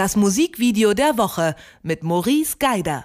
Das Musikvideo der Woche mit Maurice Geider.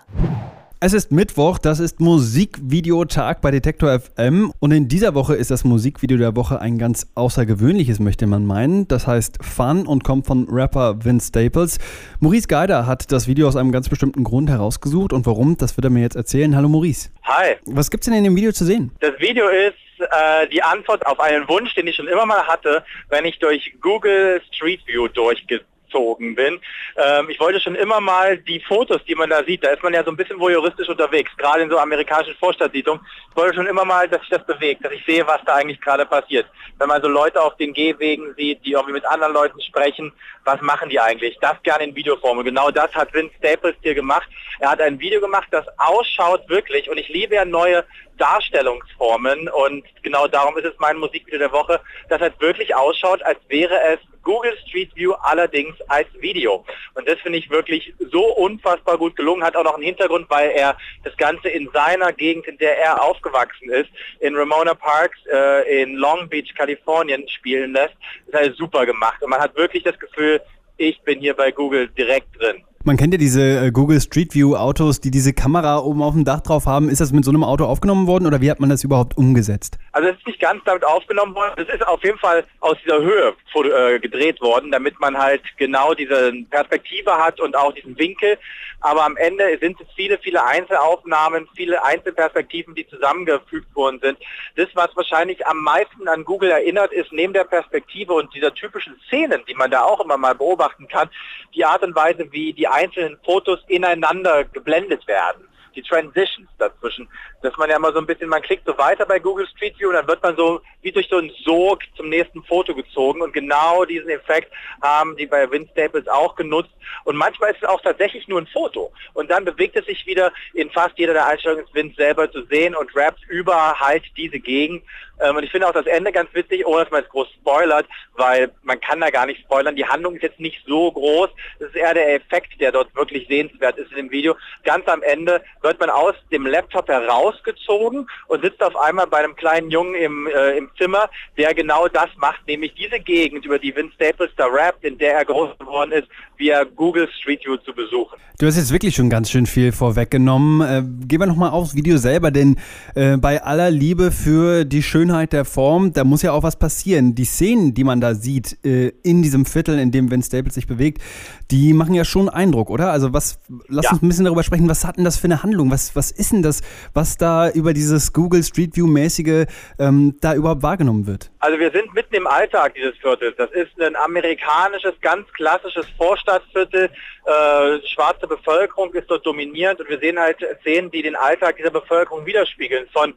Es ist Mittwoch, das ist Musikvideotag bei Detektor FM und in dieser Woche ist das Musikvideo der Woche ein ganz außergewöhnliches, möchte man meinen. Das heißt Fun und kommt von Rapper Vince Staples. Maurice Geider hat das Video aus einem ganz bestimmten Grund herausgesucht und warum, das wird er mir jetzt erzählen. Hallo Maurice. Hi. Was gibt's denn in dem Video zu sehen? Das Video ist äh, die Antwort auf einen Wunsch, den ich schon immer mal hatte, wenn ich durch Google Street View durchge gezogen bin. Ähm, ich wollte schon immer mal die Fotos, die man da sieht, da ist man ja so ein bisschen voyeuristisch unterwegs, gerade in so amerikanischen Vorstadtsiedlungen. Ich wollte schon immer mal, dass sich das bewegt, dass ich sehe, was da eigentlich gerade passiert. Wenn man so Leute auf den Gehwegen sieht, die irgendwie mit anderen Leuten sprechen, was machen die eigentlich? Das gerne in Videoform. Und genau das hat Vince Staples hier gemacht. Er hat ein Video gemacht, das ausschaut wirklich, und ich liebe ja neue Darstellungsformen und genau darum ist es mein Musikvideo der Woche, das halt wirklich ausschaut, als wäre es Google Street View allerdings als Video. Und das finde ich wirklich so unfassbar gut gelungen. Hat auch noch einen Hintergrund, weil er das Ganze in seiner Gegend, in der er aufgewachsen ist, in Ramona Parks äh, in Long Beach, Kalifornien spielen lässt. Das ist halt super gemacht. Und man hat wirklich das Gefühl, ich bin hier bei Google direkt drin. Man kennt ja diese äh, Google Street View Autos, die diese Kamera oben auf dem Dach drauf haben. Ist das mit so einem Auto aufgenommen worden oder wie hat man das überhaupt umgesetzt? Also es ist nicht ganz damit aufgenommen worden. Es ist auf jeden Fall aus dieser Höhe äh, gedreht worden, damit man halt genau diese Perspektive hat und auch diesen Winkel. Aber am Ende sind es viele, viele Einzelaufnahmen, viele Einzelperspektiven, die zusammengefügt worden sind. Das, was wahrscheinlich am meisten an Google erinnert, ist neben der Perspektive und dieser typischen Szenen, die man da auch immer mal beobachten kann, die Art und Weise, wie die einzelnen Fotos ineinander geblendet werden die Transitions dazwischen. Dass man ja mal so ein bisschen, man klickt so weiter bei Google Street View und dann wird man so wie durch so einen Sog zum nächsten Foto gezogen und genau diesen Effekt haben die bei Vince Staples auch genutzt und manchmal ist es auch tatsächlich nur ein Foto und dann bewegt es sich wieder in fast jeder der Einstellungen ist Vince selber zu sehen und rappt über halt diese Gegend ähm, und ich finde auch das Ende ganz witzig, ohne dass man es groß spoilert, weil man kann da gar nicht spoilern. Die Handlung ist jetzt nicht so groß. Es ist eher der Effekt, der dort wirklich sehenswert ist in dem Video. Ganz am Ende wird man aus dem Laptop herausgezogen und sitzt auf einmal bei einem kleinen Jungen im, äh, im Zimmer, der genau das macht, nämlich diese Gegend, über die Vince Staples da rappt, in der er groß geworden ist, via Google Street View zu besuchen. Du hast jetzt wirklich schon ganz schön viel vorweggenommen. Äh, gehen wir nochmal aufs Video selber, denn äh, bei aller Liebe für die Schönheit der Form, da muss ja auch was passieren. Die Szenen, die man da sieht äh, in diesem Viertel, in dem Vince Staples sich bewegt, die machen ja schon Eindruck, oder? Also was, lass ja. uns ein bisschen darüber sprechen, was hat denn das für eine Handlung? Was, was ist denn das, was da über dieses Google Street View mäßige ähm, da überhaupt wahrgenommen wird? Also wir sind mitten im Alltag dieses Viertels. Das ist ein amerikanisches, ganz klassisches Vorstadtviertel. Äh, schwarze Bevölkerung ist dort dominierend und wir sehen halt Szenen, die den Alltag dieser Bevölkerung widerspiegeln. Von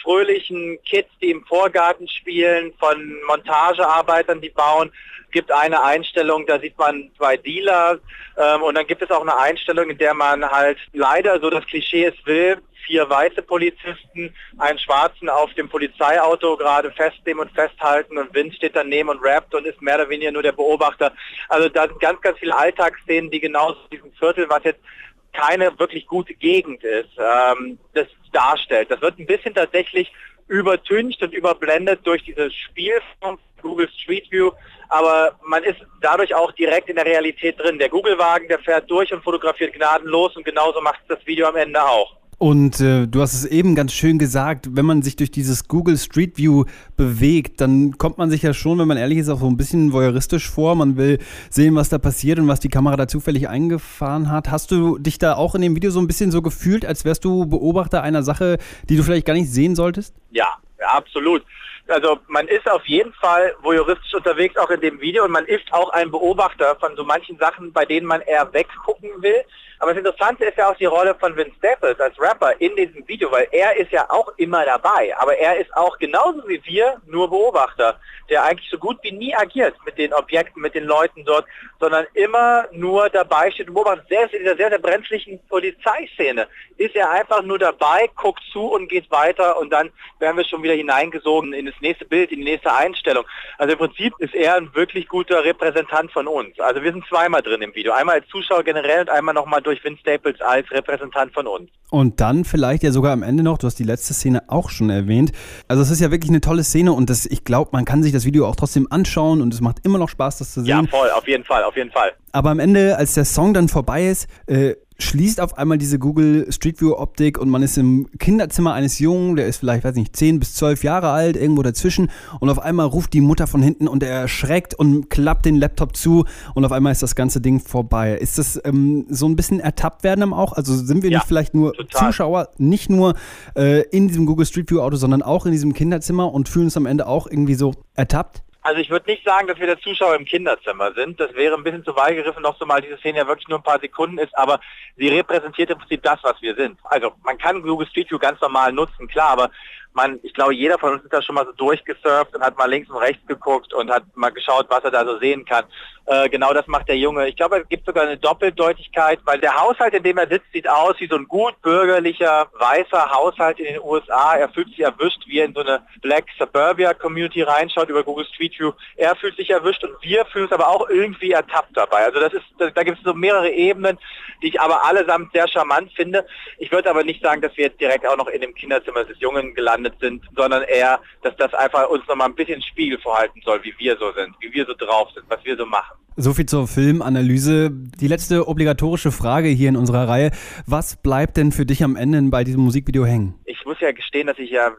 fröhlichen Kids, die im Vorgarten spielen, von Montagearbeitern, die bauen. Gibt eine Einstellung, da sieht man zwei Dealer ähm, und dann gibt es auch eine Einstellung, in der man halt leider, so das Klischee es will, vier weiße Polizisten, einen schwarzen auf dem Polizeiauto gerade festnehmen und festhalten und Vince steht daneben und rappt und ist mehr oder weniger nur der Beobachter. Also da sind ganz, ganz viele Alltagsszenen, die genauso diesem Viertel, was jetzt keine wirklich gute Gegend ist, ähm, das darstellt. Das wird ein bisschen tatsächlich übertüncht und überblendet durch dieses Spiel von Google Street View, aber man ist dadurch auch direkt in der Realität drin. Der Google-Wagen, der fährt durch und fotografiert gnadenlos und genauso macht das Video am Ende auch. Und äh, du hast es eben ganz schön gesagt, wenn man sich durch dieses Google Street View bewegt, dann kommt man sich ja schon, wenn man ehrlich ist, auch so ein bisschen voyeuristisch vor. Man will sehen, was da passiert und was die Kamera da zufällig eingefahren hat. Hast du dich da auch in dem Video so ein bisschen so gefühlt, als wärst du Beobachter einer Sache, die du vielleicht gar nicht sehen solltest? Ja, absolut. Also man ist auf jeden Fall voyeuristisch unterwegs, auch in dem Video, und man ist auch ein Beobachter von so manchen Sachen, bei denen man eher weggucken will. Aber das Interessante ist ja auch die Rolle von Vince Staples als Rapper in diesem Video, weil er ist ja auch immer dabei, aber er ist auch genauso wie wir nur Beobachter, der eigentlich so gut wie nie agiert mit den Objekten, mit den Leuten dort, sondern immer nur dabei steht und beobachtet. Selbst in dieser sehr, sehr brenzlichen Polizeiszene ist er einfach nur dabei, guckt zu und geht weiter und dann werden wir schon wieder hineingesogen in das nächste Bild, in die nächste Einstellung. Also im Prinzip ist er ein wirklich guter Repräsentant von uns. Also wir sind zweimal drin im Video. Einmal als Zuschauer generell und einmal nochmal durch durch Vince Staples als Repräsentant von uns. Und dann vielleicht ja sogar am Ende noch, du hast die letzte Szene auch schon erwähnt. Also es ist ja wirklich eine tolle Szene und das, ich glaube, man kann sich das Video auch trotzdem anschauen und es macht immer noch Spaß, das zu sehen. Ja, voll, auf jeden Fall, auf jeden Fall. Aber am Ende, als der Song dann vorbei ist, äh, schließt auf einmal diese Google Street View Optik und man ist im Kinderzimmer eines Jungen, der ist vielleicht, weiß nicht, 10 bis 12 Jahre alt, irgendwo dazwischen und auf einmal ruft die Mutter von hinten und er erschreckt und klappt den Laptop zu und auf einmal ist das ganze Ding vorbei. Ist das ähm, so ein bisschen ertappt werden auch? Also sind wir ja, nicht vielleicht nur total. Zuschauer, nicht nur äh, in diesem Google Street View Auto, sondern auch in diesem Kinderzimmer und fühlen uns am Ende auch irgendwie so ertappt? Also ich würde nicht sagen, dass wir der Zuschauer im Kinderzimmer sind. Das wäre ein bisschen zu weit gegriffen, noch so mal diese Szene ja wirklich nur ein paar Sekunden ist, aber sie repräsentiert im Prinzip das, was wir sind. Also man kann Google Street View ganz normal nutzen, klar, aber man, ich glaube, jeder von uns ist da schon mal so durchgesurft und hat mal links und rechts geguckt und hat mal geschaut, was er da so sehen kann. Äh, genau das macht der Junge. Ich glaube, es gibt sogar eine Doppeldeutigkeit, weil der Haushalt, in dem er sitzt, sieht aus wie so ein gut bürgerlicher, weißer Haushalt in den USA. Er fühlt sich erwischt, wie er in so eine Black Suburbia Community reinschaut über Google Street View. Er fühlt sich erwischt und wir fühlen uns aber auch irgendwie ertappt dabei. Also das ist, da, gibt es so mehrere Ebenen, die ich aber allesamt sehr charmant finde. Ich würde aber nicht sagen, dass wir jetzt direkt auch noch in dem Kinderzimmer des Jungen gelandet sind, sondern eher, dass das einfach uns nochmal ein bisschen Spiegel vorhalten soll, wie wir so sind, wie wir so drauf sind, was wir so machen. So viel zur Filmanalyse. Die letzte obligatorische Frage hier in unserer Reihe. Was bleibt denn für dich am Ende bei diesem Musikvideo hängen? Ich muss ja gestehen, dass ich ja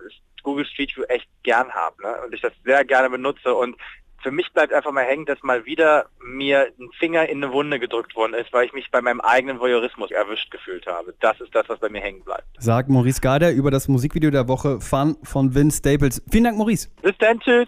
Google Street View echt gern habe ne? und ich das sehr gerne benutze und für mich bleibt einfach mal hängen, dass mal wieder mir ein Finger in eine Wunde gedrückt worden ist, weil ich mich bei meinem eigenen Voyeurismus erwischt gefühlt habe. Das ist das, was bei mir hängen bleibt. Sagt Maurice Garder über das Musikvideo der Woche Fun von Vince Staples. Vielen Dank, Maurice. Bis dann, tschüss.